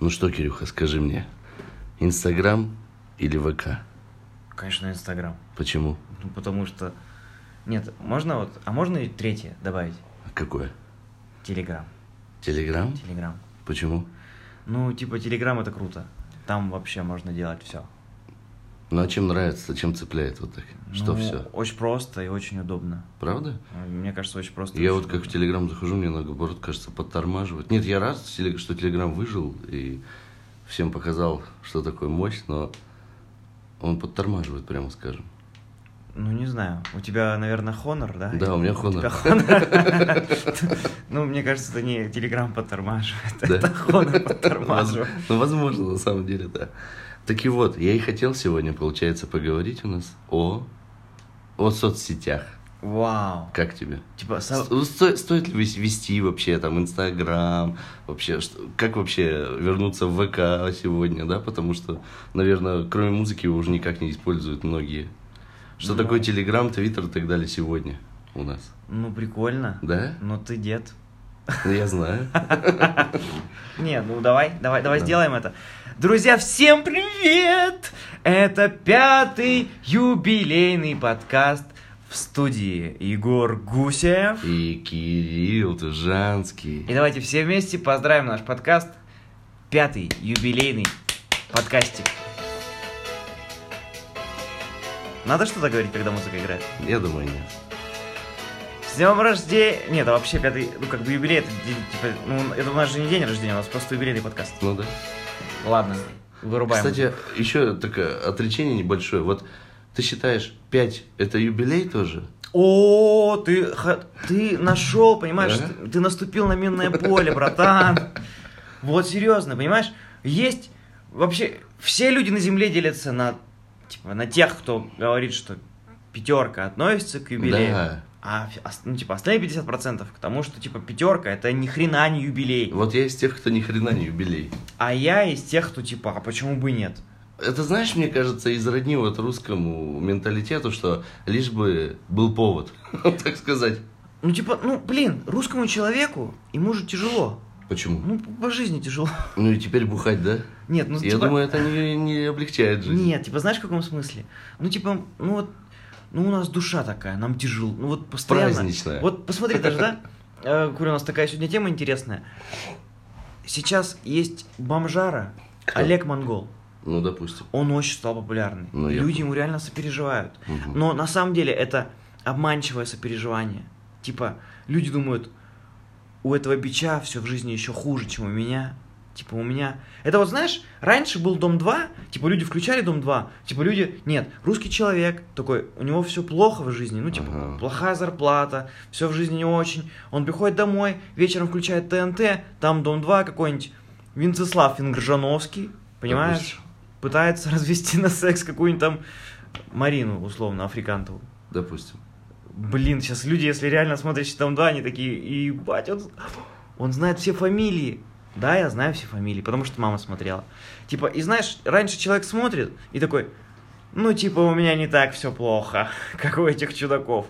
Ну что, Кирюха, скажи мне, Инстаграм или ВК? Конечно, Инстаграм. Почему? Ну, потому что... Нет, можно вот... А можно и третье добавить? Какое? Телеграм. Телеграм? Телеграм. Почему? Ну, типа, Телеграм это круто. Там вообще можно делать все. Ну а чем нравится, чем цепляет вот так? Что ну, все? Очень просто и очень удобно. Правда? Мне кажется, очень просто. Я очень вот как в удобно. Телеграм захожу, мне наоборот кажется подтормаживает. Нет, я рад, что Телеграм выжил и всем показал, что такое мощь, но он подтормаживает, прямо скажем. Ну, не знаю. У тебя, наверное, Honor, да? Да, у меня Honor. тебя Honor. Ну, мне кажется, это не Телеграм подтормаживает, это Honor Воз- подтормаживает. Ну, возможно, на самом деле, да. Так и вот, я и хотел сегодня, получается, поговорить у нас о, о соцсетях. Вау. Как тебе? Типа, со- сто- стоит ли вес- вести вообще там Инстаграм, вообще, что- как вообще вернуться в ВК сегодня, да, потому что, наверное, кроме музыки его уже никак не используют многие. Что Ну. такое Телеграм, Твиттер и так далее сегодня у нас? ну, прикольно. Да? Но ты дед. Ну, Я знаю. Не, ну давай, давай, давай Да. сделаем это. Друзья, всем привет! Это пятый юбилейный подкаст в студии Егор Гусев. И Кирилл Тужанский. И давайте все вместе поздравим наш подкаст. Пятый юбилейный подкастик. Надо что-то говорить, когда музыка играет? Я думаю, нет. С днем рождения! Нет, а вообще пятый, ну как бы юбилей, это типа, ну это у нас же не день рождения, у нас просто юбилейный подкаст. Ну да. Ладно, вырубаем. Кстати, еще такое отречение небольшое. Вот ты считаешь, 5 это юбилей тоже? О, ты, ты нашел, понимаешь, Да? ты, ты наступил на минное поле, братан. Вот серьезно, понимаешь? Есть вообще все люди на земле делятся на типа на тех, кто говорит, что пятерка относится к юбилею. Да. А ну, типа, остальные 50% к тому, что, типа, пятерка это ни хрена не юбилей. Вот я из тех, кто ни хрена не юбилей. А я из тех, кто, типа, а почему бы нет? Это, знаешь, мне кажется, изродни вот русскому менталитету, что лишь бы был повод, так сказать. Ну, типа, ну, блин, русскому человеку, ему же тяжело. Почему? Ну, по жизни тяжело. Ну и теперь бухать, да? Нет, ну, Я типа... думаю, это не, не облегчает жизнь. Нет, типа, знаешь, в каком смысле? Ну, типа, ну вот, ну у нас душа такая, нам тяжело. Ну вот постоянно. Праздничная. Вот посмотри даже, да? Э, Говорю, у нас такая сегодня тема интересная. Сейчас есть бомжара Кто? Олег Монгол. Ну, допустим. Он очень стал популярный. Ну, я Люди ему реально сопереживают. Мгм. Но на самом деле это обманчивое сопереживание. Типа, люди думают, у этого бича все в жизни еще хуже, чем у меня. Типа, у меня... Это вот, знаешь, раньше был Дом 2, типа, люди включали Дом 2, типа, люди... Нет, русский человек такой, у него все плохо в жизни, ну, типа, Ага. плохая зарплата, все в жизни не очень. Он приходит домой, вечером включает ТНТ, там Дом 2 какой-нибудь Винцеслав Фингржановский, понимаешь? Допустим. Пытается развести на секс какую-нибудь там Марину, условно, Африкантову. Допустим. Блин, сейчас люди, если реально смотришь там два, они такие, ебать, он, он знает все фамилии. Да, я знаю все фамилии, потому что мама смотрела. Типа, и знаешь, раньше человек смотрит и такой, ну, типа, у меня не так все плохо, как у этих чудаков.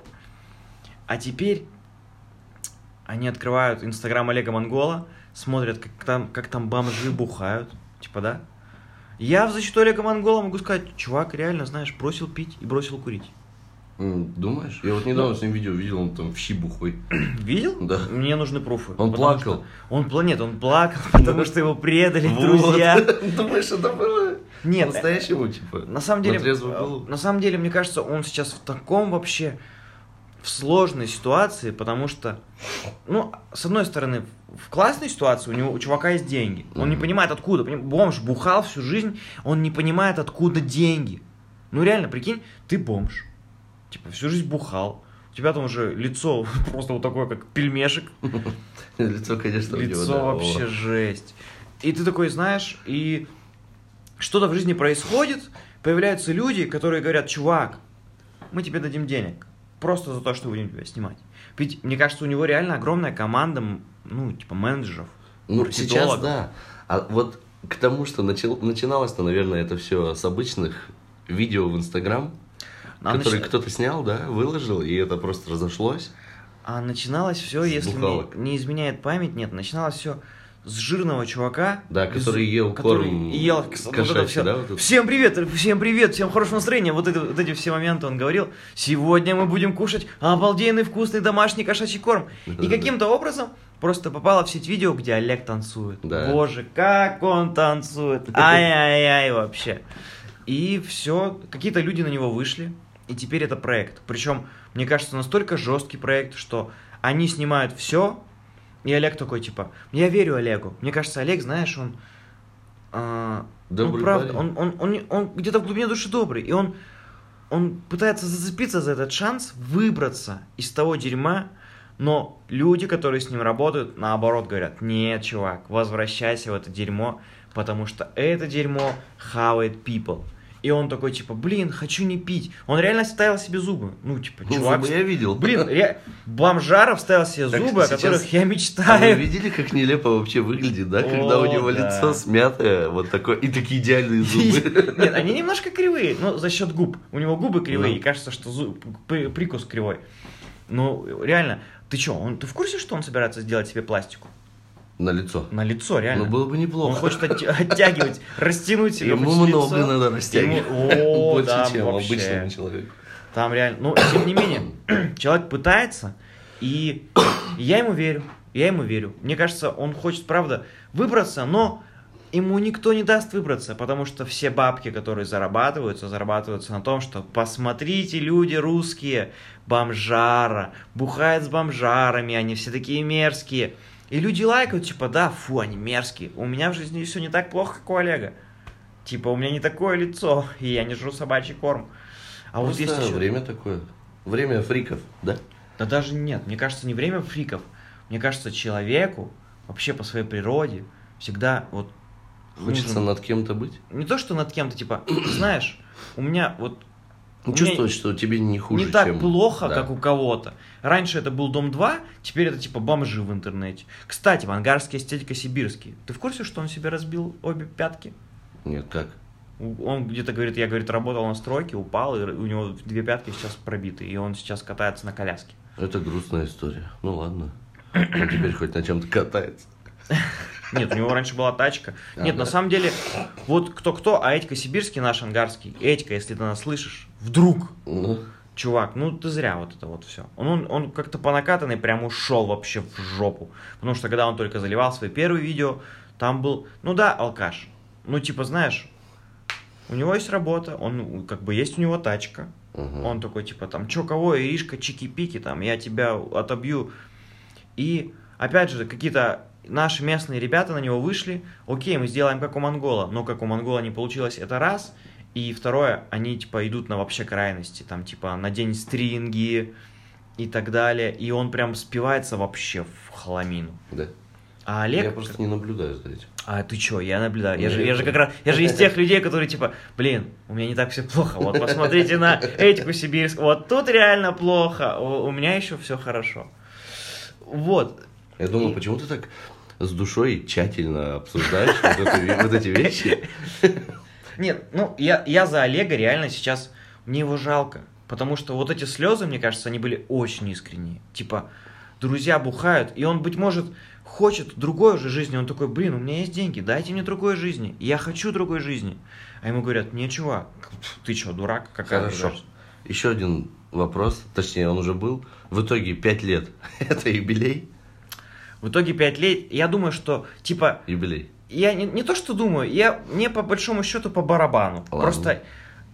А теперь они открывают Инстаграм Олега Монгола, смотрят, как там, как там бомжи бухают, типа, да? Я в защиту Олега Монгола могу сказать, чувак реально, знаешь, бросил пить и бросил курить. Думаешь? Я вот недавно с ним видео видел, он там в щи бухой. Видел? Да. Мне нужны пруфы. Он плакал. что Он пла- нет, он плакал, потому что его предали Вот. друзья. Думаешь, это было Нет, настоящему, типа? на самом деле, на э, на самом деле, мне кажется, он сейчас в таком вообще в сложной ситуации, потому что, ну, с одной стороны, в классной ситуации у него у чувака есть деньги. Он не понимает откуда. Бомж бухал всю жизнь, он не понимает откуда деньги. Ну реально, прикинь, ты бомж, типа всю жизнь бухал. У тебя там уже лицо просто вот такое, как пельмешек. Лицо, конечно, Лицо вообще жесть. И ты такой знаешь, и что-то в жизни происходит, появляются люди, которые говорят, чувак, мы тебе дадим денег. Просто за то, что будем тебя снимать. Ведь, мне кажется, у него реально огромная команда, ну, типа, менеджеров. Ну, сейчас да. А вот к тому, что начал, начиналось-то, наверное, это все с обычных видео в Инстаграм, А, которые начи- кто-то снял, да, выложил, и это просто разошлось. а начиналось все, если мне не изменяет память, нет, начиналось все с жирного чувака. Да, без- который ел который корм ел кс- вот это кошачий, всё. да, вот это? Всем привет, всем привет, всем хорошего настроения. Вот, это, вот эти все моменты он говорил. Сегодня мы будем кушать обалденный вкусный домашний кошачий корм. И каким-то образом просто попало в сеть видео, где Олег танцует. Да. Боже, как он танцует. Ай-яй-яй вообще. И все, какие-то люди на него вышли, и теперь это проект. Причем, мне кажется, настолько жесткий проект, что они снимают все, и Олег такой, типа, я верю Олегу. Мне кажется, Олег, знаешь, он... Добрый ну, правда, он, он, он, не- он где-то в глубине души добрый, и он, он пытается зацепиться за этот шанс, выбраться из того дерьма, но люди, которые с ним работают, наоборот говорят, нет, чувак, возвращайся в это дерьмо, потому что это дерьмо хавает people. И он такой, типа, блин, хочу не пить. Он реально ставил себе зубы. Ну, типа, Ну, чувак... зубы я видел. Блин, ре... бомжаров ставил себе Так зубы, о которых я А вы мечтаю. видели, как нелепо вообще выглядит, да? Когда О, у него да. лицо смятое, вот такое, и такие идеальные зубы. Нет, они немножко кривые, но за счет губ. У него губы кривые, Ну. и кажется, что зуб- прикус кривой. Ну, реально, ты что, он, ты в курсе, что он собирается сделать себе пластику? На лицо. На лицо, реально. Ну, было бы Он неплохо. хочет отти- оттягивать, растянуть себе Ему много надо растягивать. Больше, чем обычному человеку. Там реально, ну, тем не менее, человек пытается, и я ему верю, я ему верю. Мне кажется, он хочет, правда, выбраться, но ему никто не даст выбраться, потому что все бабки, которые зарабатываются, зарабатываются на том, что посмотрите, люди русские, бомжара, бухают с бомжарами, они все такие мерзкие. И люди лайкают, типа, да, фу, они мерзкие. У меня в жизни все не так плохо, как у Олега. Типа, у меня не такое лицо, и я не жру собачий корм. А вот Просто есть еще... время такое. Время фриков, да? Да даже нет, мне кажется, не время фриков. Мне кажется, человеку вообще по своей природе всегда вот Хочется нужен- над кем-то быть. не то, что над кем-то, типа, знаешь, у меня вот Чувствовать, что тебе не хуже, не так чем- плохо, да. как у кого-то. Раньше это был Дом 2, теперь это типа бомжи в интернете. Кстати, вангарский эстетика сибирский. Ты в курсе, что он себе разбил обе пятки? Нет, как? Он где-то говорит, я, говорит, работал на стройке, упал, и у него две пятки сейчас пробиты, и он сейчас катается на коляске. Это грустная история. Ну ладно. Он теперь хоть на чем-то катается. Нет, у него раньше была тачка. Нет, на самом деле, вот кто-кто, а Этька Сибирский наш ангарский. Этька, если ты нас слышишь, вдруг, Ну, чувак, ну ты зря вот это вот все. Он, он, он как-то по накатанной прям ушел вообще в жопу. Потому что когда он только заливал свои первые видео, там был, ну да, алкаш. Ну типа, знаешь, у него есть работа, он как бы есть у него тачка. ага. Он такой, типа, там, чё, кого, Иришка, чики-пики, там, я тебя отобью. И, опять же, какие-то наши местные ребята на него вышли, окей, мы сделаем как у Монгола, но как у Монгола не получилось, это раз. И второе, они, типа, идут на вообще крайности, там, типа, на день стринги и так далее. И он прям спивается вообще в хламину. Да. А Олег... Я просто не наблюдаю за этим. А ты чё, я наблюдаю. Я же, я же как раз, я же из тех людей, которые типа, блин, у меня не так все плохо. Вот посмотрите на этику сибирскую. Вот тут реально плохо. У, у меня еще все хорошо. Вот. Я думаю, почему ты так с душой тщательно обсуждаешь вот, эти вещи? Нет, ну я, я за Олега реально сейчас, мне его жалко. Потому что вот эти слезы, мне кажется, они были очень искренние. Типа, друзья бухают, и он, быть может, хочет другой уже жизни. Он такой, блин, у меня есть деньги, дайте мне другой жизни. Я хочу другой жизни. А ему говорят, не, чувак, ты что, дурак? Какая Хорошо. разница?» Еще один вопрос, точнее, он уже был. В итоге 5 лет. Это юбилей? В итоге 5 лет, я думаю, что, типа, Юбилей. я не, не то что думаю, я, мне по большому счету по барабану. Ладно. Просто,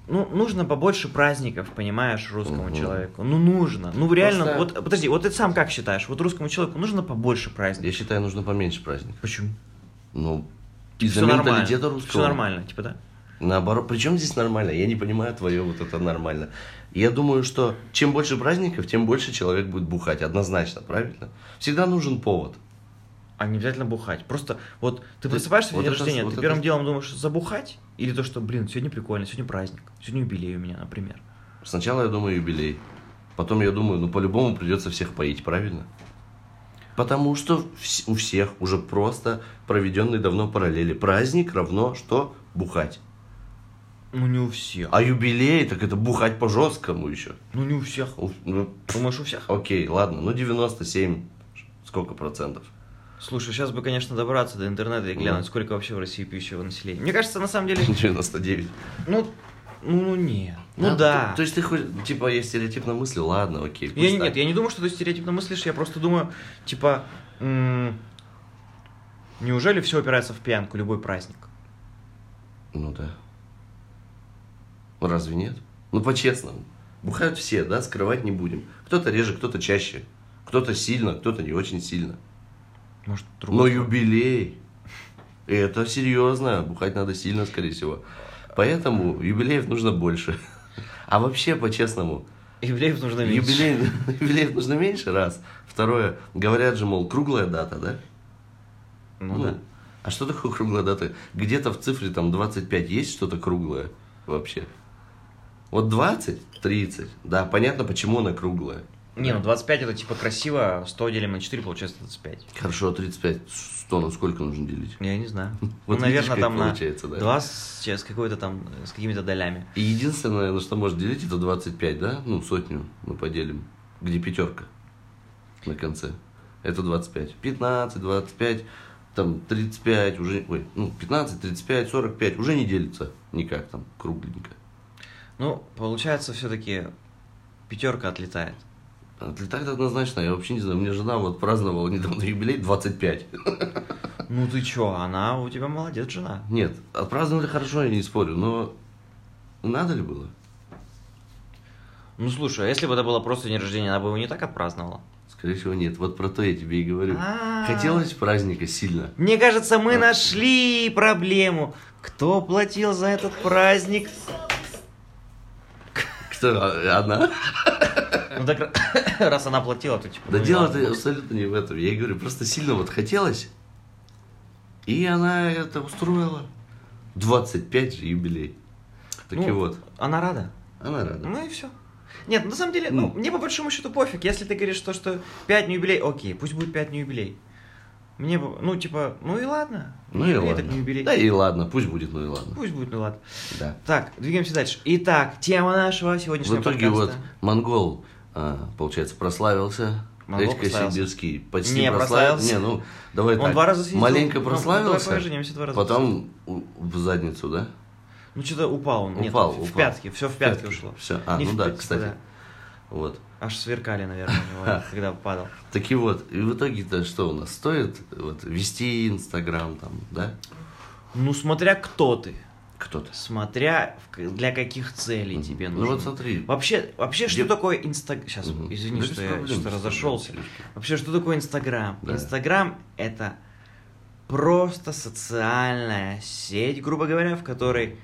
ну, нужно побольше праздников, понимаешь, русскому Мгм. человеку. Ну, нужно. Ну, реально, Просто- вот, подожди, вот ты сам как считаешь? Вот русскому человеку нужно побольше праздников? Я считаю, нужно поменьше праздников. Почему? Ну, из-за Все нормально. менталитета русского. Все нормально, типа, да? Наоборот, причем здесь нормально? Я не понимаю твое вот это нормально. Я думаю, что чем больше праздников, тем больше человек будет бухать. Однозначно, правильно? Всегда нужен повод. А не обязательно бухать. Просто вот ты Вот- просыпаешься в вот день это- рождения, вот ты это- первым делом думаешь забухать? Или то, что, блин, сегодня прикольно, сегодня праздник, сегодня юбилей у меня, например. Сначала я думаю юбилей. Потом я думаю, ну по-любому придется всех поить, правильно? Потому что у всех уже просто проведенные давно параллели. Праздник равно что? Бухать. Ну, не у всех. А юбилей, так это бухать по жесткому еще. Ну, не у всех. У- ну, Думаешь, у всех? окей, ладно, ну 97, сколько процентов? Слушай, сейчас бы, конечно, добраться до интернета и глянуть, Да. сколько вообще в России пьющего населения. Мне кажется, на самом деле, 99. ну, ну, ну нет. Ну А, да. То, то есть ты хоть, типа, я стереотипно мыслю, ладно, окей. Я, пусть нет, так. я не думаю, что ты стереотипно мыслишь, я просто думаю, типа, м, неужели все опирается в пьянку, любой праздник? Ну да. Ну, Разве нет? Ну, по-честному. Бухают все, да, скрывать не будем. Кто-то реже, кто-то чаще. Кто-то сильно, кто-то не очень сильно. Может, Но другой- юбилей. И это серьезно. Бухать надо сильно, скорее всего. Поэтому юбилеев нужно больше. А вообще, по-честному, Евреев нужно меньше. юбилей, юбилеев нужно меньше, раз. Второе, говорят же, мол, круглая дата, да? Ну, да. А что такое круглая дата? Где-то в цифре там 25 есть что-то круглое вообще? Вот 20, 30, да, понятно, почему она круглая. Не, ну 25 это типа красиво, 100 делим на 4, получается 25. Хорошо, 35, 100, ну сколько нужно делить? Я не знаю. Вот ну, видишь, наверное, там на получается, да? 2 с, с какой-то там, с какими-то долями. И единственное, на что может делить, это 25, да? Ну, сотню мы поделим. Где пятерка на конце. Это 25. 15, 25, там 35, уже, ой, ну, 15, 35, 45, уже не делится никак там, кругленько. Ну, получается, все-таки пятерка отлетает. Отлетает однозначно, я вообще не знаю, у меня жена вот праздновала недавно юбилей 25. Ну ты чё, она у тебя молодец, жена. Нет, отпраздновали хорошо, я не спорю, но надо ли было? Ну слушай, а если бы это было просто день рождения, она бы его не так отпраздновала. Скорее всего, нет. Вот про то я тебе и говорю. А. Хотелось праздника сильно. Мне кажется, мы А. нашли проблему. Кто платил за этот праздник? Кто? а, Она? Ну так раз она платила, то типа. Да ну, дело-то ладно. абсолютно не в этом. Я и говорю, просто сильно вот хотелось. И она это устроила. 25 же юбилей. Так и Ну, вот, Она рада. она рада. Ну и все. Нет, на самом деле, ну, Ну. мне по большому счету пофиг. Если ты говоришь то, что 5 не юбилей, окей, пусть будет 5 не юбилей. Мне, бы- ну, типа, ну и ладно. Ну и ладно. так не юбилей. Да и ладно, пусть будет, ну и ладно. Пусть будет, ну и ладно. Да. Так, двигаемся дальше. Итак, тема нашего В сегодняшнего итоге вот подкаста. монгол, а, получается, прославился. Монгол Редька прославился. Сибирский почти Не прославился. Не, ну, давай Он так. два раза съездил. Маленько Ну, прославился, давай поженимся, два раза потом в задницу, да? Ну, что-то упал он. Нет, Упал, в, в упал. пятки, все в пятки Пятки. ушло. Всё. А, Не ну в да, пятки, кстати. да. Вот. Аж сверкали, наверное, у него, когда падал. Так и вот, и в итоге-то что у нас стоит вот, вести Инстаграм там, да? Ну, смотря кто ты. Кто-то. Смотря в к- для каких целей тебе Ну нужно. вот смотри. Вообще, вообще что Где- такое Инстаграм? Сейчас, Мгм. извини, Да что я проблем, проблем, разошелся. Вообще, что такое Инстаграм? Да. Инстаграм это просто социальная сеть, грубо говоря, в которой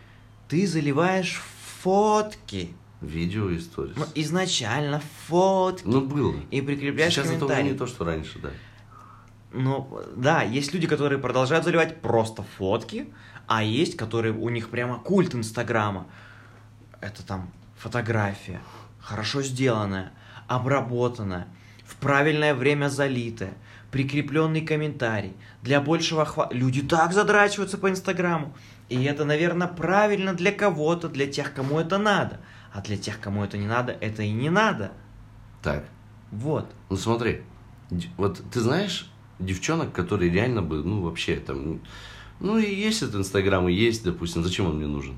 ты заливаешь фотки. Видео истории. Ну, изначально фотки. Ну, было. И прикрепляешь Сейчас это не то, что раньше, да. Ну, да, есть люди, которые продолжают заливать просто фотки, а есть, которые у них прямо культ Инстаграма. Это там фотография, хорошо сделанная, обработанная, в правильное время залитая, прикрепленный комментарий. Для большего охвата... Люди так задрачиваются по Инстаграму. И это, наверное, правильно для кого-то, для тех, кому это надо. А для тех, кому это не надо, это и не надо. Так, Вот. ну смотри. Вот ты знаешь девчонок, которые реально бы, ну, вообще там... Ну, и есть этот Инстаграм, и есть, допустим. Зачем он мне нужен?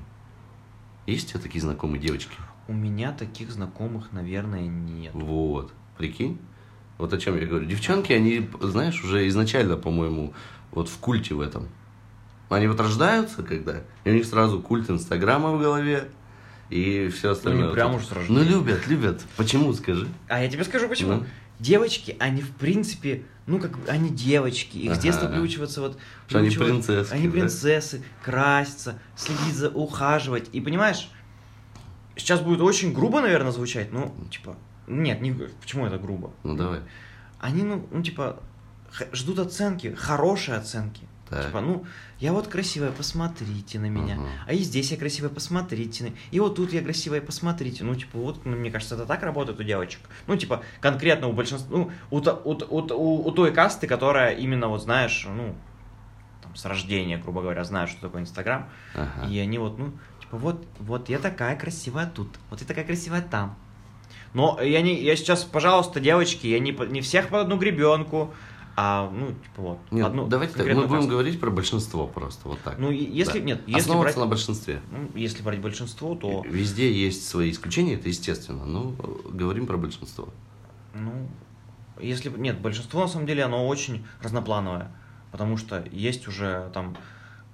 Есть у тебя такие знакомые девочки? У меня таких знакомых, наверное, нет. Вот, прикинь. Вот о чем я говорю. Девчонки, они, знаешь, уже изначально, по-моему, вот в культе в этом. Они вот рождаются, когда, и у них сразу культ Инстаграма в голове, и все остальное. Ну, прям уж с рождения. Ну, любят, любят. Почему, скажи? А я тебе скажу почему. Ну. Девочки, они в принципе, ну как бы, они девочки, их с Ага. детства приучиваться вот... Что они принцесски, Они да? принцессы, краситься, следить за, ухаживать. И понимаешь, сейчас будет очень грубо, наверное, звучать, ну, типа, нет, не, почему это грубо? Ну, давай. Они, ну, ну типа, ждут оценки, хорошие оценки. Так. Типа, ну, я вот красивая, посмотрите на меня. Ага. А и здесь я красивая, посмотрите. И вот тут я красивая, посмотрите. Ну, типа, вот, ну, мне кажется, это так работает у девочек. Ну, типа, конкретно у большинства, ну, у, у, у, у, у той касты, которая именно, вот, знаешь, ну, там, с рождения, грубо говоря, знают, что такое Инстаграм. Ага. И они вот, ну, типа, вот, вот я такая красивая тут, вот я такая красивая там. Но я, не, я сейчас, пожалуйста, девочки, я не, не всех под одну гребенку. А, ну, типа вот. Нет, одну давайте так, мы будем касту. говорить про большинство просто, вот так. Ну, если, Да. нет, если Основываться брать, на большинстве. ну, если брать большинство, то, Везде есть свои исключения, это естественно, но э, говорим про большинство. ну, если, нет, большинство, на самом деле, оно очень разноплановое, потому что есть уже там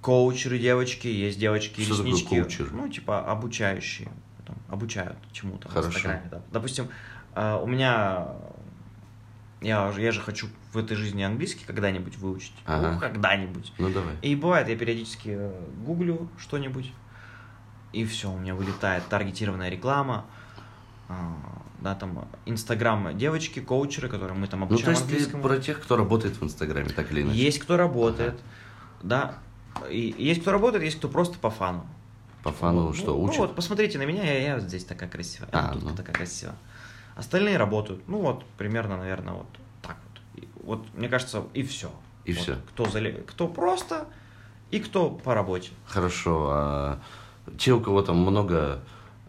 коучеры девочки, есть девочки Что такое реснички, коучер? ну, типа обучающие, там, обучают чему-то в Хорошо. Инстаграме, да. Допустим, э, у меня, я, я же хочу в этой жизни английский когда-нибудь выучить, Ага. ну, когда-нибудь. Ну давай. И бывает, я периодически э, гуглю что-нибудь, и все, у меня вылетает таргетированная реклама, а, да, там, инстаграм девочки, коучеры, которые мы там Ну, то обучаем есть ты английскому. про тех, кто работает в Инстаграме, так или иначе. Есть кто работает, да, и есть кто работает, есть кто просто по фану. По фану Ну, что, ну, учат? вот, посмотрите на меня, я, я здесь такая красивая, я А, вот тут ну. такая красивая. Остальные работают, ну вот, примерно, наверное, вот так вот. И вот, мне кажется, и все. И всё. Кто, зале- кто просто, и кто по работе. Хорошо, а те, у кого там много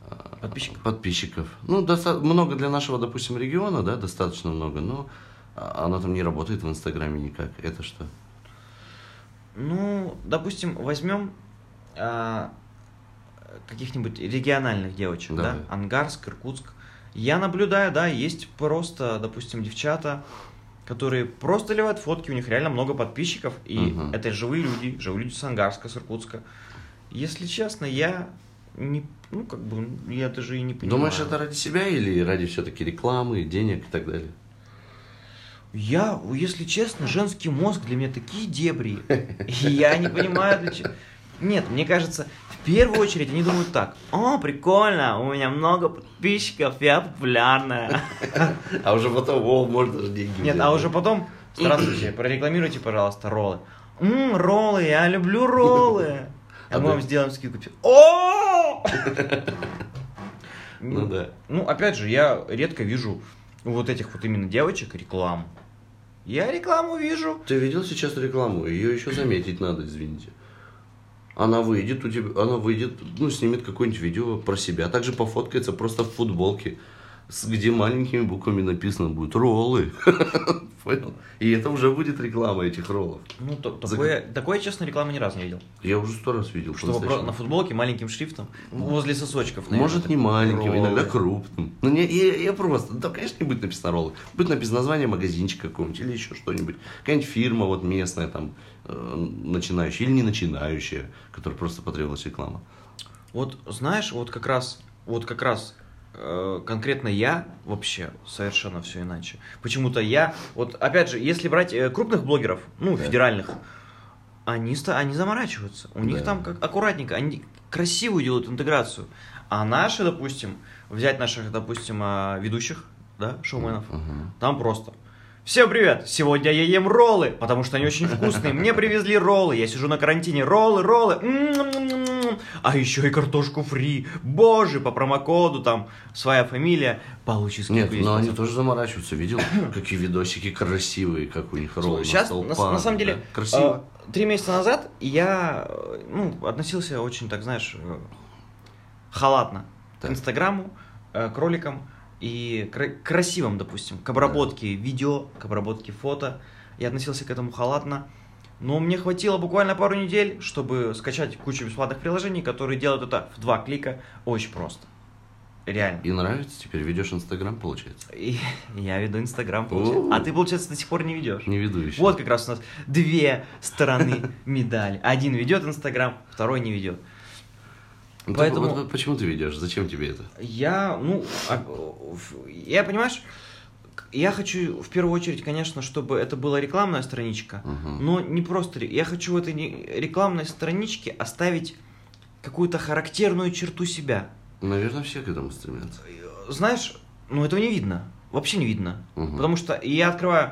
а, Подписчиков? подписчиков. Ну, доста- много для нашего, допустим, региона, да, достаточно много, но она там не работает в Инстаграме никак. Это что? Ну, допустим, возьмем а, каких-нибудь региональных девочек, да, Давай. Ангарск, Иркутск. Я наблюдаю, да, есть просто, допустим, девчата, которые просто ливают фотки, у них реально много подписчиков, и Мгм. это живые люди, живые люди с Ангарска, с Иркутска. Если честно, я не, ну, как бы, я даже и не понимаю. Думаешь, это ради себя или ради все-таки рекламы, денег и так далее? Я, если честно, женский мозг для меня такие дебри. И я не понимаю, для чего. Нет, мне кажется, в первую очередь они думают так. О, прикольно, у меня много подписчиков, я популярная. А уже потом, о, можно даже деньги Нет, а уже потом, здравствуйте, прорекламируйте, пожалуйста, роллы. Ммм, роллы, я люблю роллы. А мы вам сделаем скидку. О! Ну да. Ну, опять же, я редко вижу у вот этих вот именно девочек рекламу. Я рекламу вижу. Ты видел сейчас рекламу? Ее еще заметить надо, извините. Она выйдет у тебя, она выйдет, ну, снимет какое-нибудь видео про себя, также пофоткается просто в футболке, где маленькими буквами написано будет «роллы». Понял? И это уже будет реклама этих роллов. Ну, то- За- такое, такое, честно, рекламы ни разу не видел. Я уже сто раз видел. По-настоящему. на футболке маленьким шрифтом возле сосочков. наверное, Может, не маленьким, роллы. иногда крупным. Ну, не, я, я просто, да, конечно, не будет написано роллы. Будет написано название магазинчика какого-нибудь или еще что-нибудь. Какая-нибудь фирма вот местная, там, э, начинающая или не начинающая, которая просто потребовалась реклама. Вот знаешь, вот как раз, вот как раз конкретно я вообще совершенно все иначе. Почему-то я, вот опять же, если брать э, крупных блогеров, ну, Да. федеральных, они, они заморачиваются. У них Да. там как аккуратненько, они красивую делают интеграцию. А наши, допустим, взять наших, допустим, э, ведущих, да, шоуменов, Мгм. там просто. Всем привет! Сегодня я ем роллы, потому что они очень вкусные. Мне привезли роллы. Я сижу на карантине. Роллы, роллы. А еще и картошку фри. Боже, по промокоду там своя фамилия. Получи. Нет, 10%. но они тоже заморачиваются. Видел, какие видосики красивые, как у них роллы Сейчас, на на, на самом деле, да. Красиво. э, три месяца назад я э, ну, относился очень, так знаешь, э, халатно Так. к Инстаграму, э, к роликам и кра- красивым, допустим, к обработке видео, к обработке фото. Я относился к этому халатно. Но мне хватило буквально пару недель, чтобы скачать кучу бесплатных приложений, которые делают это в два клика очень просто. Реально. И нравится теперь? Ведешь Инстаграм, получается? И я веду Инстаграм, получается. А ты, получается, до сих пор не ведешь. Не веду еще. Вот как раз у нас две стороны медали. Один ведет Инстаграм, второй не ведет. Ну, ты- поэтому- вот- вот почему ты ведешь? Зачем тебе это? Я, ну, а, я, понимаешь, я хочу в первую очередь, конечно, чтобы это была рекламная страничка, Мгм. но не просто, я хочу в этой рекламной страничке оставить какую-то характерную черту себя. Наверное, все к этому стремятся. Знаешь, ну этого не видно, вообще не видно, Мгм. потому что я открываю,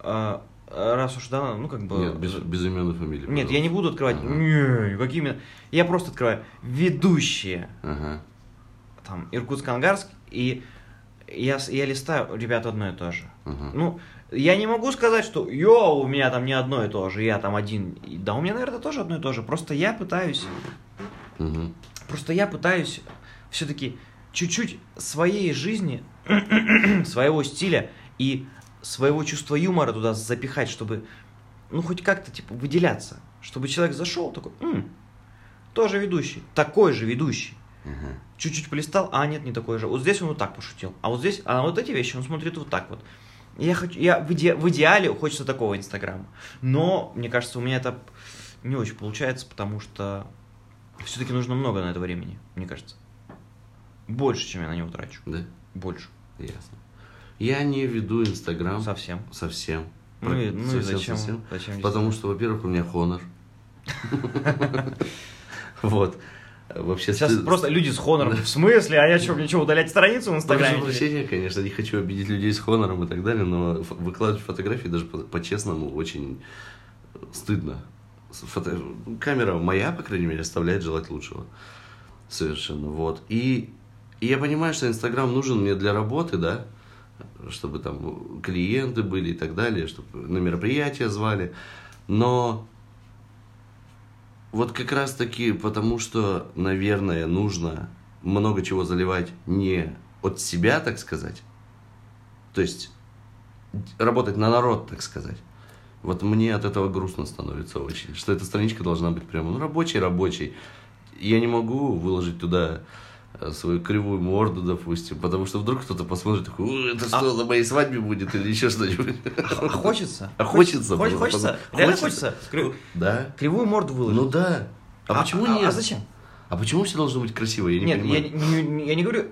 э, раз уж да, ну как бы... Нет, без, без имен и фамилии. Нет, я не буду открывать. Ага. Не, какими. Я просто открываю ведущие. Ага. Там Иркутск-Ангарск. И я, я листаю, ребята, одно и то же. ага. Ну, я не могу сказать, что йоу, у меня там не одно и то же, я там один. Да, у меня, наверное, тоже одно и то же. Просто я пытаюсь, Мгм. просто я пытаюсь все-таки чуть-чуть своей жизни, своего стиля и своего чувства юмора туда запихать, чтобы, ну, хоть как-то, типа, выделяться. Чтобы человек зашел такой, «М, тоже ведущий, такой же ведущий. Ага. Чуть-чуть полистал, а нет, не такой же. Вот здесь он вот так пошутил, а вот здесь, а вот эти вещи он смотрит вот так вот. Я хочу, я в, иде- в идеале хочется такого Инстаграма. Но, мне кажется, у меня это не очень получается, потому что все-таки нужно много на это времени, мне кажется. Больше, чем я на него трачу. Да? Больше. Ясно. Я не веду Инстаграм Совсем. совсем. Ну и, ну и Совсем, зачем? совсем. зачем Потому что, во-первых, у меня хонор. Вот. Вообще, Сейчас стыд- просто люди с хонором. В смысле? А я что, мне что, удалять страницу в Прошу Инстаграме? прощения, конечно, не хочу обидеть людей с хонором и так далее, но выкладывать фотографии даже по- по-честному очень стыдно. Фото- Камера моя, по крайней мере, оставляет желать лучшего. Совершенно, вот. И, и я понимаю, что Инстаграм нужен мне для работы, да, чтобы там клиенты были и так далее, чтобы на мероприятия звали. Но вот как раз таки потому, что, наверное, нужно много чего заливать не от себя, так сказать. То есть работать на народ, так сказать. Вот мне от этого грустно становится очень, что эта страничка должна быть прямо, ну, рабочей, рабочей. Я не могу выложить туда свою кривую морду, допустим, потому что вдруг кто-то посмотрит, такой, «Ой, это что, на моей свадьбе будет или еще что-нибудь. А хочется? А хочется Хоч- Хочется? Реально хочется. Крив- Да. Кривую морду выложить? Ну да. А, почему а, нет? А зачем? А почему все должно быть красиво? Я не Нет, я, понимаю. не- я не говорю,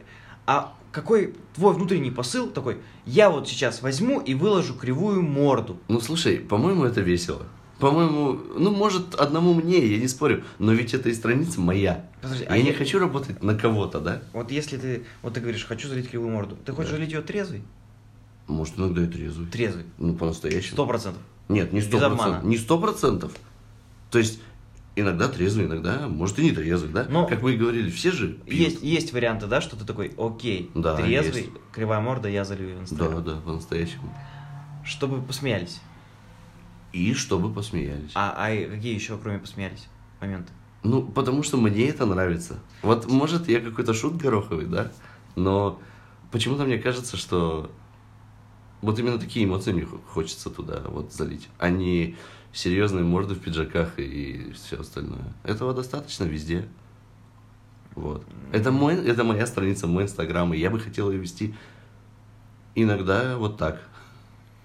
а какой твой внутренний посыл такой, я вот сейчас возьму и выложу кривую морду. Ну слушай, по-моему, это весело. По-моему, ну, может, одному мне, я не спорю, но ведь эта и страница моя. Подожди, я а не я- хочу работать на кого-то, да? Вот если ты, вот ты говоришь, хочу залить кривую морду, ты хочешь Да. залить ее трезвый? Может, иногда и трезвый. Трезвый. Ну, по-настоящему. Сто процентов. Нет, не сто процентов. Не сто процентов. То есть, иногда трезвый, иногда, может, и не трезвый, да? Но- как мы и говорили, все же пьют. Есть, есть варианты, да, что ты такой, окей, Да, трезвый, есть. кривая морда, я залью в Да, да, по-настоящему. Чтобы посмеялись. И чтобы посмеялись. А, а какие еще, кроме посмеялись, моменты? Ну, потому что мне это нравится. Вот, может, я какой-то шут гороховый, да? Но почему-то мне кажется, что вот именно такие эмоции мне хо- хочется туда вот залить, а не серьезные морды в пиджаках и все остальное. Этого достаточно везде. Вот. Это, мой, это моя страница, мой инстаграм, и я бы хотел ее вести иногда вот так.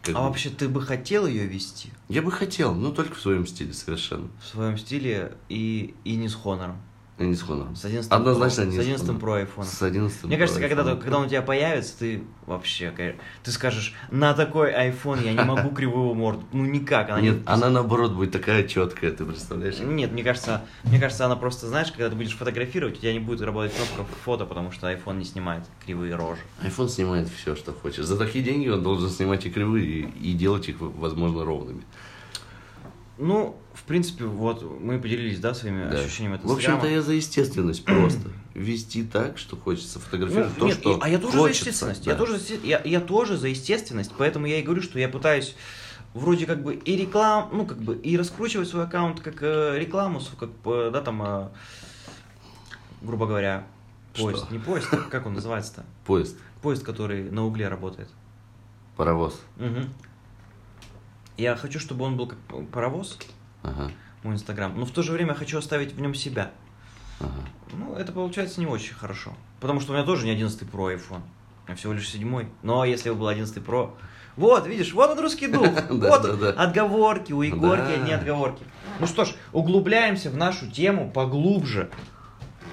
Как А бы. вообще ты бы хотел ее вести Я бы хотел, но только в своем стиле совершенно. в своем стиле и, и не с хонором? И не с хонором. С 11 Однозначно Pro, не с с 11 Honor. Pro iPhone. С 11 Мне кажется, Pro когда, iPhone. когда он у тебя появится, ты вообще, ты скажешь, на такой iPhone я не могу кривую морду. Ну никак, она Нет, не... она наоборот будет такая четкая, ты представляешь? Нет, мне кажется, мне кажется, она просто, знаешь, когда ты будешь фотографировать, у тебя не будет работать кнопка фото, потому что iPhone не снимает кривые рожи. iPhone снимает все, что хочешь. За такие деньги он должен снимать и кривые, и, и делать их, возможно, ровными. Ну, в принципе, вот мы поделились, да, своими Да. ощущениями от В общем-то, я за естественность просто. Вести так, что хочется фотографировать Ну, то, нет, что а я тоже хочется. за естественность. да. Я, тоже, я, я тоже за естественность, поэтому я и говорю, что я пытаюсь вроде как бы и реклам, ну как бы и раскручивать свой аккаунт как э, рекламу, как э, да там, э, грубо говоря, поезд, Что? не поезд, а как он называется-то? Поезд, Поезд, который на угле работает. паровоз. Мгм. Я хочу, чтобы он был как паровоз, Ага, мой инстаграм, но в то же время хочу оставить в нем себя. ага. Ну, это получается не очень хорошо. Потому что у меня тоже не 11 Pro iPhone. Меня всего лишь седьмой. Но если бы был 11 Pro... Вот, видишь, вот он русский дух. Вот отговорки у Егорки, не отговорки. Ну что ж, углубляемся в нашу тему поглубже.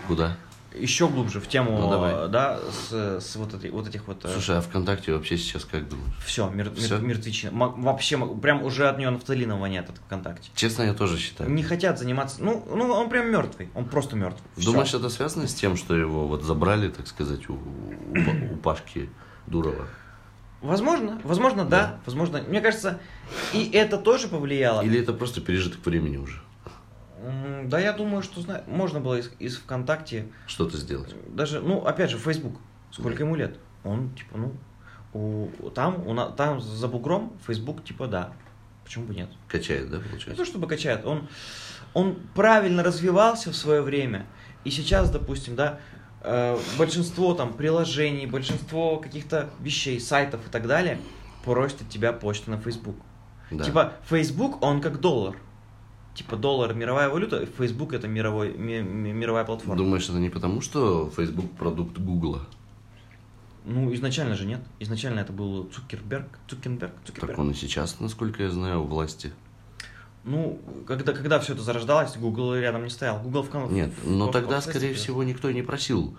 Куда? Еще глубже в тему, Ну, давай. да, с, с вот, этой, вот этих вот... Слушай, а ВКонтакте вообще сейчас как думаешь? все, мер, всё? мер- мертвечина. М- вообще, прям уже от нее нафталином воняет от ВКонтакте. Честно, я тоже считаю. Не хотят заниматься... Ну, ну он прям мертвый. Он просто мертв. Думаешь, это связано с тем, что его вот забрали, так сказать, у, у, у Пашки Дурова? Возможно, возможно, да. Да. Возможно, мне кажется, и это тоже повлияло. Или это просто пережиток времени уже? Да, я думаю, что зна- можно было из, из ВКонтакте Что-то сделать? даже, ну, опять же, Facebook. Сколько ему лет? Он, типа, ну, у, там, у, там за бугром Facebook, типа, да. Почему бы нет? Качает, да, Не получается? то чтобы качает, он, он правильно развивался в свое время. И сейчас, допустим, да, э, большинство там приложений, большинство каких-то вещей, сайтов и так далее, просит от тебя почту на Facebook. Да. Типа, Facebook, он как доллар. Типа, доллар мировая валюта, Facebook это мировой, ми- ми- мировая платформа. Думаешь, это не потому, что Facebook продукт Гугла? Ну, изначально же нет. Изначально это был Цукерберг. Цукерберг. Так Цукерберг. он и сейчас, насколько я знаю, у власти. Ну, когда, когда все это зарождалось, Google рядом не стоял. Google в кон- Нет, но в- тогда, в- скорее всего, никто не просил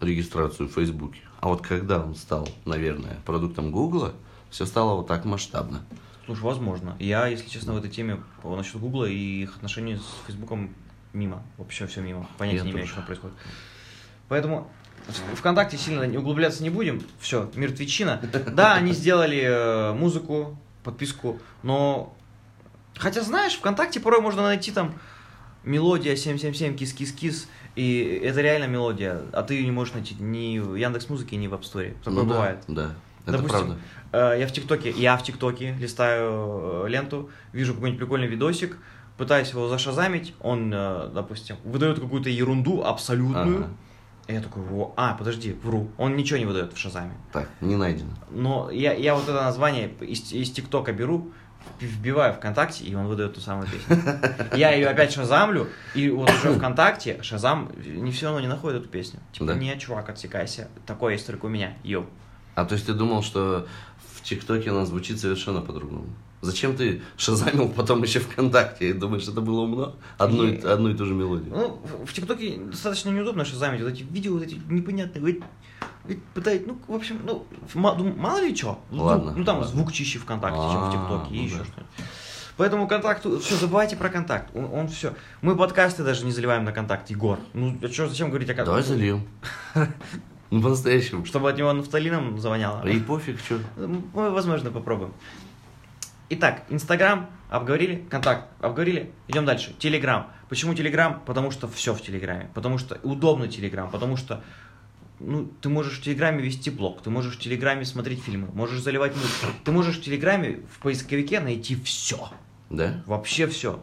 регистрацию в Фейсбуке. А вот когда он стал, наверное, продуктом Гугла, все стало вот так масштабно. Слушай, возможно. Я, если честно, в этой теме насчет Гугла и их отношений с Фейсбуком мимо. Вообще все мимо. Понятия Я не имею, что происходит. Поэтому ВКонтакте сильно углубляться не будем. Все, мертвечина. Да, они сделали э, музыку, подписку, но... Хотя, знаешь, ВКонтакте порой можно найти там мелодия 777 кис-кис-кис, и это реально мелодия, а ты ее не можешь найти ни в Яндекс Музыке, ни в App Store. Такое Ну да, бывает. Да, это Допустим, правда. э, я в ТикТоке, я в ТикТоке листаю э, ленту, вижу какой-нибудь прикольный видосик, пытаюсь его зашазамить, он, э, допустим, выдает какую-то ерунду абсолютную. Ага. И я такой, во, а, подожди, вру, он ничего не выдает в шазаме. Так, не найдено. Но я, я вот это название из, из ТикТока беру, вбиваю ВКонтакте, и он выдает ту самую песню. Я ее опять шазамлю, и вот уже ВКонтакте Шазам не все равно не находит эту песню. Типа, Да? не, чувак, отсекайся, такой есть только у меня, йоу. А то есть ты думал, что в ТикТоке она звучит совершенно по-другому? Зачем ты шазамил потом еще ВКонтакте? Думаешь, это было умно? Одну, и- И- одну и ту же мелодию. Ну, в- ТикТоке достаточно неудобно шазамить вот эти видео, вот эти непонятные, вы- вы пытаетесь, ну, в общем, ну, ну, мало ли что. Ладно, Ну, там ладно. звук чище ВКонтакте, чем в А, ТикТоке, и ну еще да. что-нибудь. Поэтому контакт, все, забывайте про контакт. Он, он все. Мы подкасты даже не заливаем на контакт, Егор. Ну, а чё, зачем говорить о Давай контакте? зальем. Ну, по-настоящему. Чтобы от него нафталином завоняло. И пофиг, что. Мы, возможно, попробуем. Итак, Инстаграм обговорили, Контакт обговорили, идем дальше. Телеграм. Почему Телеграм? Потому что все в Телеграме. Потому что удобно Телеграм, потому что ну, ты можешь в Телеграме вести блог, ты можешь в Телеграме смотреть фильмы, можешь заливать музыку. Ты можешь в Телеграме в поисковике найти все. Да? Вообще все.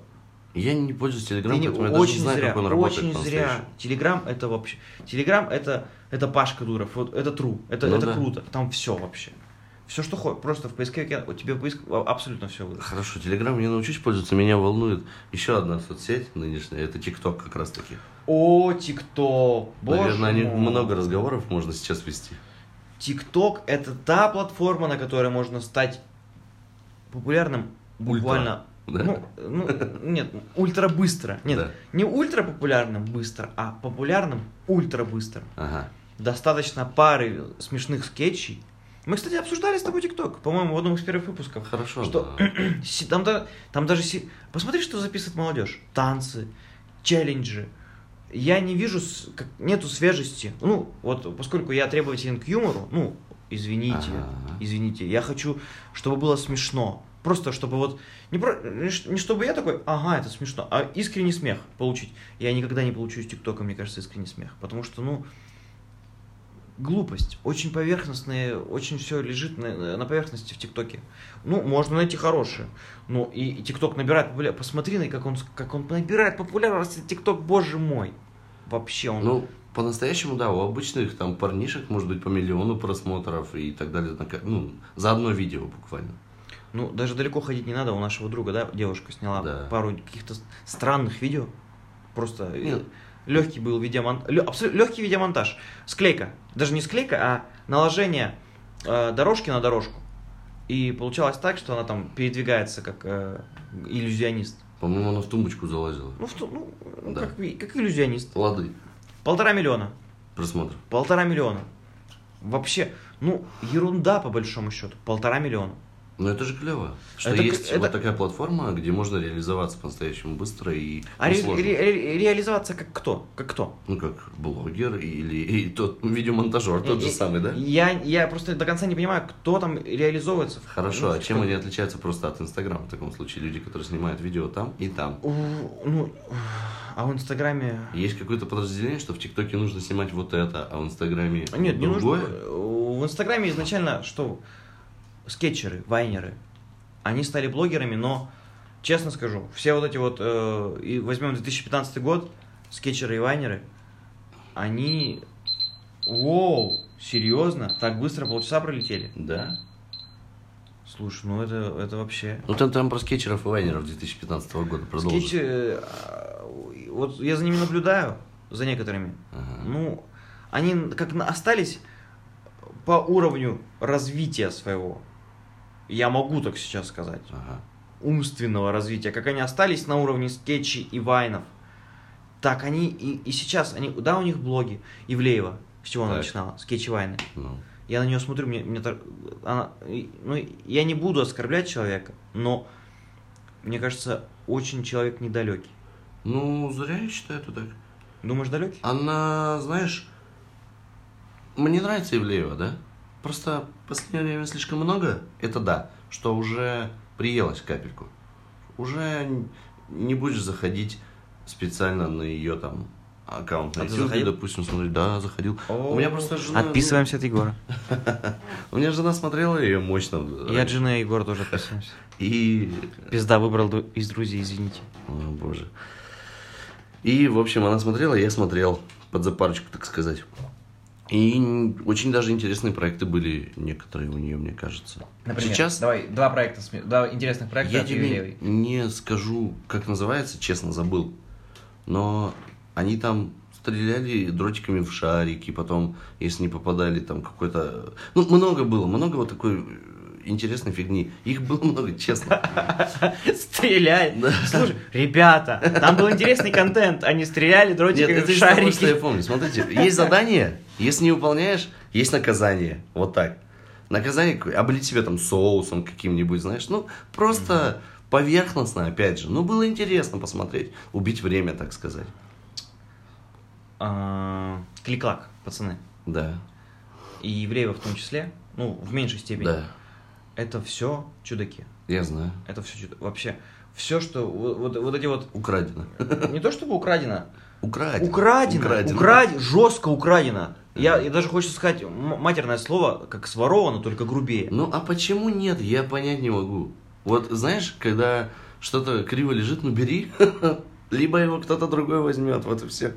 Я не пользуюсь Ты Телеграмом, не- поэтому я даже не знаю, зря, как он работает очень зря. Телеграм это вообще. Телеграм это, это Пашка Дуров, вот это true, это, Ну это да. круто. Там все вообще. Все, что хочешь, просто в поисковике у тебя поиск а, абсолютно все выдаст. Хорошо, Телеграм я научусь пользоваться, меня волнует еще одна соцсеть нынешняя, это ТикТок как раз таки. О, ТикТок. Боже Наверное, о мой. много разговоров можно сейчас вести. ТикТок это та платформа, на которой можно стать популярным буквально. Да? Ну, ну, нет, ультра быстро. Нет, Да. не ультра популярным быстро, а популярным ультра быстро. Ага. Достаточно пары смешных скетчей. Мы, кстати, обсуждали с тобой ТикТок, по-моему, в одном из первых выпусков. Хорошо, Что да. там, да- там даже... си- Посмотри, что записывает молодежь. Танцы, челленджи. Я не вижу, как- нету свежести. Ну, вот поскольку я требователен к юмору, ну, извините, Ага. извините, я хочу, чтобы было смешно. Просто чтобы вот, не, про, не чтобы я такой, ага, это смешно, а искренний смех получить. Я никогда не получу из ТикТока, мне кажется, искренний смех. Потому что, ну, глупость. Очень поверхностные, очень все лежит на, на поверхности в ТикТоке. Ну, можно найти хорошее. Ну, и, ТикТок набирает популярность. Посмотри, на как он, как он набирает популярность. ТикТок, боже мой. Вообще он... Ну, по-настоящему, да, у обычных там парнишек может быть по миллиону просмотров и так далее. Ну, за одно видео буквально. Ну, даже далеко ходить не надо. У нашего друга, да, девушка сняла Да. пару каких-то странных видео. Просто Нет. легкий был видеомонтаж. Легкий видеомонтаж. Склейка. Даже не склейка, а наложение э, дорожки на дорожку. И получалось так, что она там передвигается как э, иллюзионист. По-моему, она в тумбочку залазила. Ну, в ту- ну, ну, Да. как, как иллюзионист. Лады Полтора миллиона. просмотров. Полтора миллиона. Вообще, ну, ерунда по большому счету. Полтора миллиона. Но это же клево, что Это есть это- вот такая платформа, где можно реализоваться по-настоящему быстро и А ре- ре- ре- реализоваться как кто? Как кто? Ну, как блогер или и тот видеомонтажер, тот же И- самый, да? Я, я просто до конца не понимаю, кто там реализовывается. Хорошо, ну, а чем они отличаются просто от Инстаграма в таком случае? Люди, которые снимают видео там и там. У, Ну, а в Инстаграме... Есть какое-то подразделение, что в ТикТоке нужно снимать вот это, а в Инстаграме Нет, не другое? нужно. В Инстаграме изначально что? Скетчеры, вайнеры. Они стали блогерами, но, честно скажу, все вот эти вот, э, и возьмем 2015 год, скетчеры и вайнеры, они, воу, серьезно, так быстро полчаса пролетели. Да. Слушай, ну это, это вообще... Ну, там, там про скетчеров и вайнеров 2015 года продолжим. Скетчи, э, а, вот я за ними наблюдаю, за некоторыми. Ага. Ну, они как остались по уровню развития своего. Я могу так сейчас сказать. Ага. Умственного развития. Как они остались на уровне скетчей и вайнов. Так они и, и сейчас, они, да, у них блоги. Ивлеева, с чего она Так. начинала, скетчи вайны. Ну. Я на нее смотрю, мне, мне она, ну, я не буду оскорблять человека, но мне кажется, очень человек недалекий. Ну, зря я считаю это так. Думаешь, далекий? Она, знаешь, мне нравится Ивлеева, да? Просто последнее время слишком много, это да, что уже приелось капельку. Уже не будешь заходить специально на ее там аккаунт А на ты YouTube, заходил? допустим, смотреть. Да, заходил. У меня просто жена... Отписываемся от Егора. У меня жена смотрела ее мощно. Я от жены Егора тоже отписываемся. И... Пизда выбрал из друзей, извините. О, боже. И, в общем, она смотрела, я смотрел под запарочку, так сказать. И очень даже интересные проекты были некоторые у нее, мне кажется. Сейчас давай, два проекта, два интересных проекта я тебе не скажу, как называется, честно забыл. Но они там стреляли дротиками в шарики, потом, если не попадали, там какой-то... Ну, много было, много вот такой интересной фигни. Их было много, честно. Стреляли. Да. Слушай, ребята, там был интересный контент. Они стреляли дротиками это в того, что я шарики. помню. Смотрите, есть задание, если не выполняешь, есть наказание. Вот так. Наказание облить себя там соусом каким-нибудь, знаешь. Ну, просто поверхностно, опять же. Ну, было интересно посмотреть. Убить время, так сказать. А, Кликлак, пацаны. Да, И Евреева в том числе, ну, в меньшей степени. да, Это все чудаки. я знаю. Это все чудаки. Вообще, все, что... Вот, вот- эти вот... Украдено. Не то чтобы украдено, Украдено. Украдено, Украдено. украдено, жестко украдено. Я, я даже хочу сказать матерное слово, как своровано, только грубее. Ну, а почему нет? Я понять не могу. Вот, знаешь, когда что-то криво лежит, ну, бери. Либо его кто-то другой возьмет, вот и все.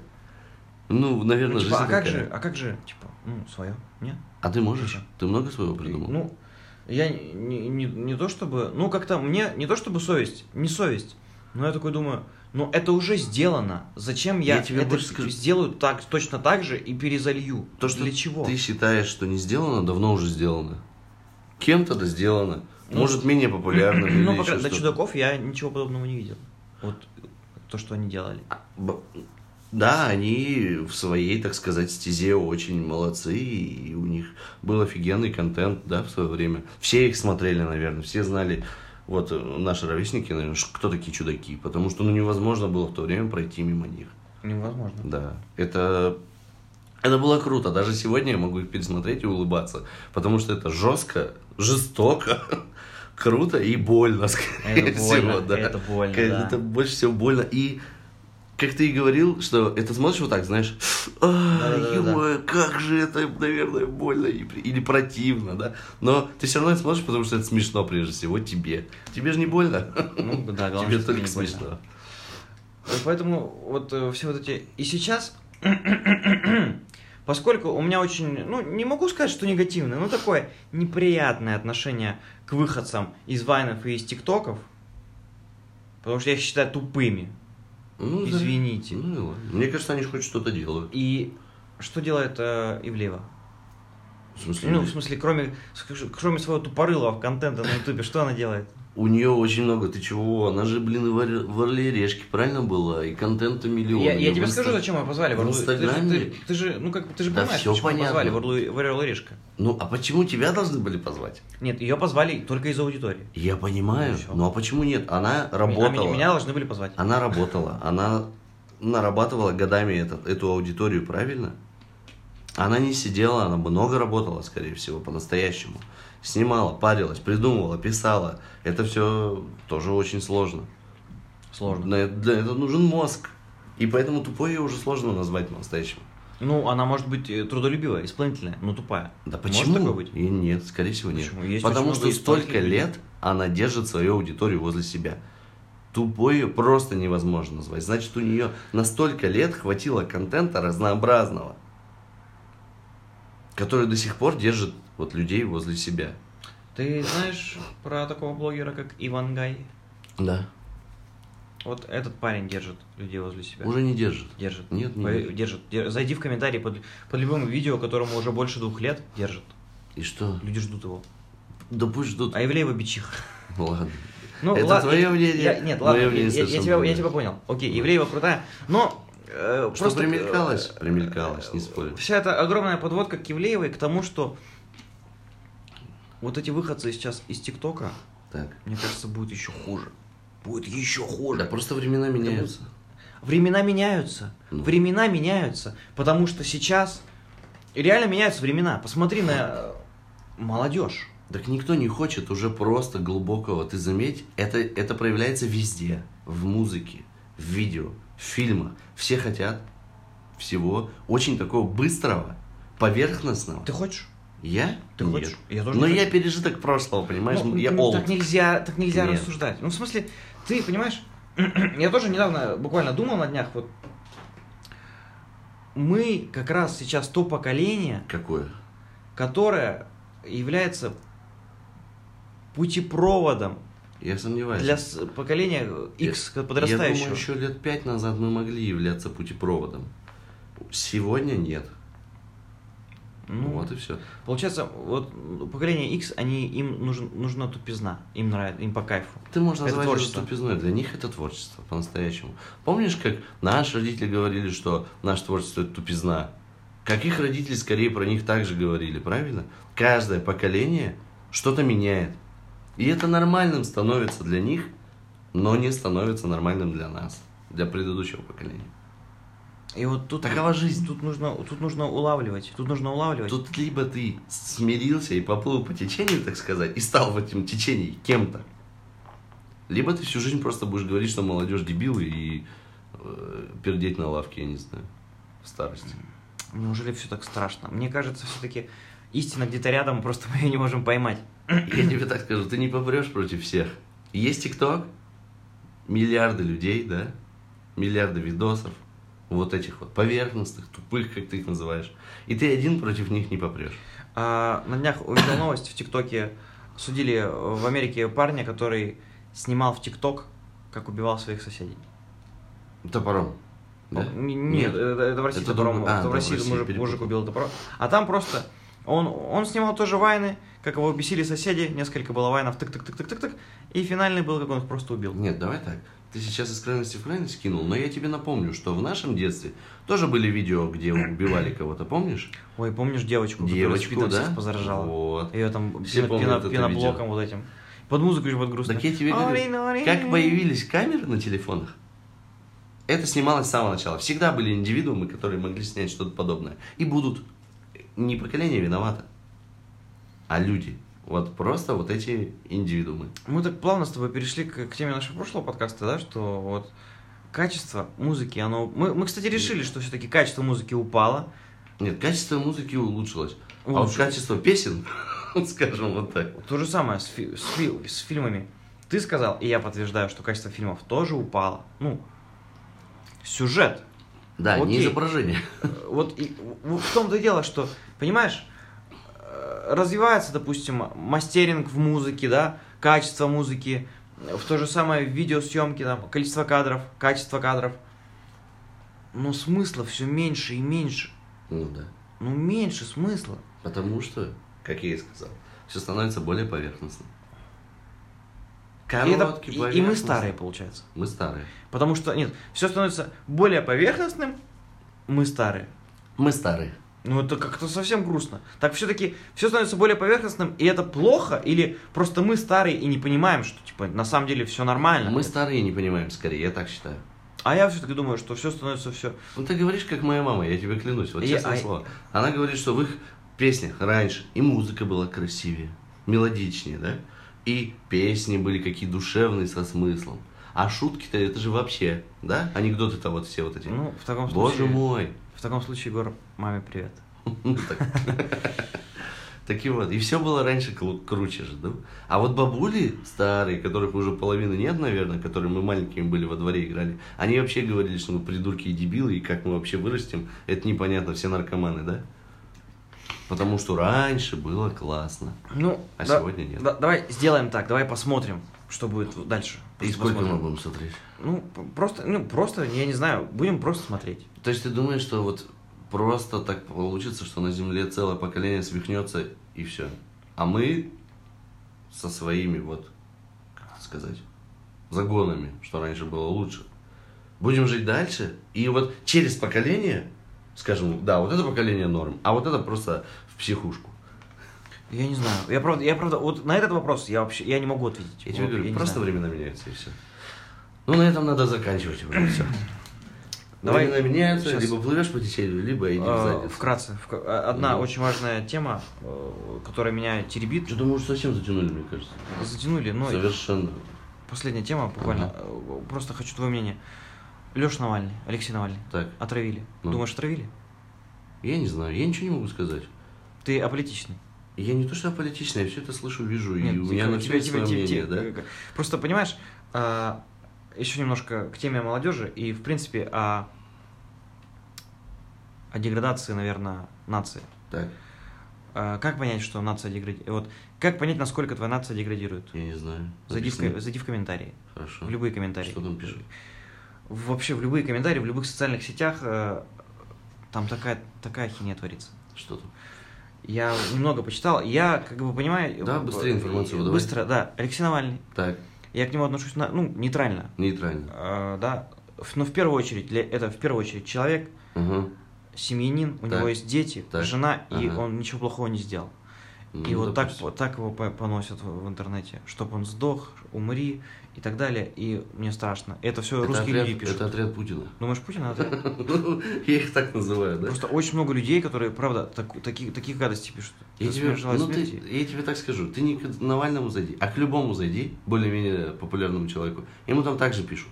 Ну, наверное, Ну, типа, жизнь а как такая. же, а как же, типа, ну, свое, нет? А ты можешь? Ты много своего придумал? Ну, я не, не, не то чтобы, ну, как-то мне, не то чтобы совесть, не совесть, но я такой думаю, ну, это уже сделано, зачем я, Я тебе это скажу. сделаю так, точно так же и перезалью? То, что Для чего? ты считаешь, что не сделано, давно уже сделано. Кем-то да сделано. Ну, Может, менее популярно. Ну, пока до чудаков я ничего подобного не видел. Вот то, что они делали. Б- Да, они в своей, так сказать, стезе очень молодцы, и у них был офигенный контент, да, в свое время. Все их смотрели, наверное, все знали, вот э, наши ровесники, наверное, кто такие чудаки, потому что, ну, невозможно было в то время пройти мимо них. Невозможно. Да, это, это было круто. Даже сегодня я могу их пересмотреть и улыбаться, потому что это жестко, жестоко, круто и больно, скорее Это больно, всего. Да. это больно, да. Это больше всего больно. И как ты и говорил, что это смотришь вот так, знаешь, «А, Да-да-да-да. ё-моё, как же это, наверное, больно или противно, да. Но ты все равно это смотришь, потому что это смешно прежде всего тебе. Тебе же не больно. Ну, да, главное, Тебе только смешно. Поэтому вот э, все вот эти... И сейчас, поскольку у меня очень, ну, не могу сказать, что негативное, но такое неприятное отношение к выходцам из вайнов и из тиктоков, потому что я их считаю тупыми. Ну, да. Извините. Ну, и ладно. Мне кажется, они же хоть что-то делают. И что делает э, Ивлеева? В смысле, Ну, в смысле, кроме, кроме своего тупорылого контента на ютубе, что она делает? У нее очень много, ты чего? Она же, блин, и в, в Орле Решке, правильно была? И контента миллион. Я, я тебе скажу, зачем ее позвали в Орлу. Ты, же- Инстаграме? ты- ты же, ну как ты же Да понимаешь, почему понятно. позвали в Орлу, в Орел и Решка. Ну, а почему тебя должны были позвать? Нет, ее позвали только из аудитории. Я понимаю. Ну. Ну, а почему нет? Она А работала. меня, меня должны были позвать. Она работала. Она нарабатывала годами этот- эту аудиторию, правильно? Она не сидела, она много работала, скорее всего, по-настоящему. Снимала, парилась, придумывала, писала. Это все тоже очень сложно. Сложно. Это- Для этого нужен мозг. И поэтому тупой ее уже сложно назвать по-настоящему. Ну, она может быть э, трудолюбивая, исполнительная, но тупая. Да Может почему? такое быть? И нет, скорее всего нет. Почему? Есть Потому что столько лет она держит свою аудиторию возле себя. Тупой ее просто невозможно назвать. Значит, у нее на столько лет хватило контента разнообразного, который до сих пор держит вот людей возле себя. Ты знаешь про такого блогера, как Иван Гай? Да. Вот этот парень держит людей возле себя. Уже не держит. Держит. Нет, не По- держит. держит. Дер- Зайди в комментарии под, под любым видео, которому уже больше двух лет, держит. И что? Люди ждут его. Да пусть ждут. А Ивлеева бичиха. Ладно. Ну, Это ла- твое я- мнение, я- нет, ладно, я, мнение я- я тебя, я тебя понял. Окей, Ивлеева крутая, но э, Что просто примелькалось? э, Примелькалось, не спорю. Вся эта огромная подводка к Ивлеевой к тому, что вот эти выходцы сейчас из ТикТока, Так. мне кажется, будет еще хуже. Будет еще хуже. Да просто времена меняются. Времена меняются. Ну. Времена меняются. Потому что сейчас реально меняются времена. Посмотри на э, молодежь. Так никто не хочет уже просто глубокого. Ты заметь, это, это проявляется везде. В музыке, в видео, в фильмах. Все хотят всего очень такого быстрого, поверхностного. Ты хочешь? Я? Ты Нет. хочешь? Я тоже Но я хочу. пережиток прошлого, понимаешь? Ну, я ну, old. Так нельзя, так нельзя Нет. рассуждать. Ну, в смысле, ты понимаешь, я тоже недавно буквально думал на днях, вот мы как раз сейчас то поколение, Какое? которое является путепроводом Я сомневаюсь. для поколения X Я подрастающего. думаю, еще лет пять назад мы могли являться путепроводом. Сегодня нет. Ну, вот и все. Получается, вот поколение X, они, им нужен, нужна тупизна, им нравится, им по кайфу. Ты можешь Это назвать это творчество. тупизной. Для них это творчество, по-настоящему. Помнишь, как наши родители говорили, что наше творчество это тупизна? Как их родители скорее про них также говорили, правильно? Каждое поколение что-то меняет. И это нормальным становится для них, но не становится нормальным для нас, для предыдущего поколения. И вот тут Такова жизнь. Тут нужно, тут нужно улавливать, тут нужно улавливать. Тут либо ты смирился и поплыл по течению, так сказать, и стал в этом течении кем-то, либо ты всю жизнь просто будешь говорить, что молодежь дебилы и э, пердеть на лавке, я не знаю, в старости. Неужели все так страшно? Мне кажется, все-таки истина где-то рядом, просто мы ее не можем поймать. Я тебе так скажу, ты не попрешь против всех. Есть ТикТок, миллиарды людей, да, миллиарды видосов, вот этих вот поверхностных, тупых, как ты их называешь, и ты один против них не попрешь. А, на днях увидел новость в ТикТоке. Судили в Америке парня, который снимал в ТикТок, как убивал своих соседей. Топором. Да? Н- Нет, это, это в России Это топором. другой- а, это в да, в России России мужик, мужик убил топором. А там просто он, он снимал тоже вайны, как его бесили соседи, несколько было вайнов, тык-тык-тык-тык-тык, и финальный был, как он их просто убил. Нет, давай так. Ты сейчас из крайности в крайность кинул, но я тебе напомню, что в нашем детстве тоже были видео, где убивали кого-то, помнишь? Ой, помнишь девочку, которая Девочку, спидом да? всех позаражала? Вот. Ее там Все пено- помнят это пеноблоком вот этим. Под музыку еще под грустно. Так я тебе говорю, как появились камеры на телефонах, это снималось с самого начала. Всегда были индивидуумы, которые могли снять что-то подобное. И будут. Не поколение виновато, а люди. Вот просто вот эти индивидуумы. Мы так плавно с тобой перешли к, к теме нашего прошлого подкаста, да, что вот качество музыки, оно... Мы, мы кстати, решили, что все-таки качество музыки упало. Нет, качество музыки улучшилось. А вот Улучшилось. качество песен, скажем вот так. То же самое с, фи- с, фи- с фильмами. Ты сказал, и я подтверждаю, что качество фильмов тоже упало. Ну, сюжет. Да, не Окей. изображение. Э, Вот и в в том-то и дело, что, понимаешь, развивается, допустим, мастеринг в музыке, да, качество музыки, в то же самое в видеосъемке, там, количество кадров, качество кадров. Но смысла все меньше и меньше. Ну да. Ну, меньше смысла. Потому что, как я и сказал, все становится более поверхностным. И, это- Короткий, и- и мы старые, получается. Мы старые. Потому что, нет, все становится более поверхностным, мы старые. Мы старые. Ну, это как-то совсем грустно. Так все-таки все становится более поверхностным, и это плохо, или просто мы старые и не понимаем, что, типа, на самом деле все нормально. Мы старые не понимаем скорее, я так считаю. А я все-таки думаю, что все становится все. Ну ты говоришь, как моя мама, я тебе клянусь, вот Я- честное а- слово. Она говорит, что в их песнях раньше и музыка была красивее, мелодичнее, да? И песни были какие душевные, со смыслом. А шутки-то это же вообще, да? Анекдоты-то вот все вот эти. Ну, в таком Боже случае. мой. В таком случае, Егор, маме привет. Так. Так и вот, и все было раньше кру- круче же, да? А вот бабули старые, которых уже половины нет, наверное, которые мы маленькими были во дворе играли, они вообще говорили, что мы придурки и дебилы, и как мы вообще вырастем, это непонятно, все наркоманы, да? Потому что раньше было классно. Ну, А да- сегодня нет. да- давай сделаем так, давай посмотрим, что будет дальше. И сколько мы посмотрим. будем смотреть? Ну, просто, ну, просто, я не знаю, будем просто смотреть. То есть ты думаешь, что вот просто так получится, что на Земле целое поколение свихнется и все. А мы со своими вот, как это сказать, загонами, что раньше было лучше, будем жить дальше, и вот через поколение, скажем, да, вот это поколение норм, а вот это просто в психушку. Я не знаю. Я правда, я правда, вот на этот вопрос я вообще, я не могу ответить. Я тебе Вот, говорю, не просто знаю. времена меняются и все. Ну, на этом надо заканчивать уже все. Давай. Времена меняются, Щас. либо плывешь по течению, либо иди в А, задницу. Вкратце, вк- а, одна Мгм. очень важная тема, э, которая меня теребит. Что-то, может, совсем затянули, мне кажется. Затянули, но Совершенно. последняя тема, буквально. э, Просто хочу твое мнение. Леша Навальный, Алексей Навальный. Так, Отравили. Ну. Думаешь, отравили? я не знаю, я ничего не могу сказать. Ты аполитичный. Я не то, что аполитичный, я все это слышу, вижу, и Нет, у тихо, меня на тебе- свое тебе- мнение, да? Просто понимаешь, еще немножко к теме молодежи и, в принципе, о, о деградации, наверное, нации. Так, А, Как понять, что нация деградирует? Вот, как понять, насколько твоя нация деградирует? я не знаю. Зайди в, Объясни. ко- зайди в комментарии. Хорошо. В любые комментарии. Что там пишут? Вообще в любые комментарии, в любых социальных сетях э, там такая, такая хинея творится. Что там? Я немного почитал, я как бы понимаю... Да, э, быстрее информацию э, выдавай. Быстро, да. Алексей Навальный. Так, Я к нему отношусь, на, ну, нейтрально. нейтрально. Э, да. Но в первую очередь, это в первую очередь человек, Угу. семьянин, у Так. него есть дети, Так. жена, и Ага. он ничего плохого не сделал. Ну, И вот так, вот так его по- поносят в, интернете, чтобы он сдох, умри и так далее. И мне страшно. Это все Это русские отряд, люди пишут. это отряд Путина. Думаешь, Путин это? Ну, Я их так называю, да? Просто очень много людей, которые, правда, так- такие, такие гадости пишут. Я тебе, ну, я тебе так скажу, ты не к Навальному зайди, а к любому зайди, более-менее популярному человеку. Ему там также пишут.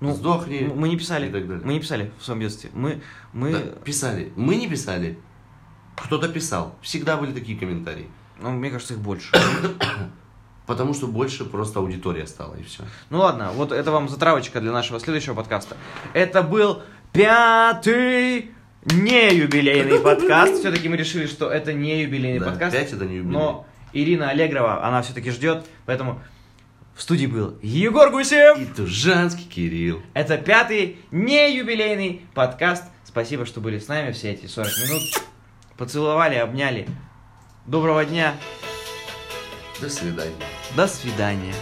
Ну, Сдохни. Мы не писали, мы не писали в своем детстве. Мы, мы, Да, писали. Мы не писали. Кто-то писал. Всегда были такие комментарии. ну, мне кажется, их больше. Потому что больше просто аудитория стала, и все. Ну ладно, вот это вам затравочка для нашего следующего подкаста. Это был пятый не юбилейный подкаст. Все-таки мы решили, что это не юбилейный Да, подкаст. пять это не юбилей. Но Ирина Аллегрова, она все-таки ждет, поэтому в студии был Егор Гусев. И Тужанский Кирилл. Это пятый не юбилейный подкаст. Спасибо, что были с нами все эти 40 минут. Поцеловали, обняли. Доброго дня. До свидания. До свидания.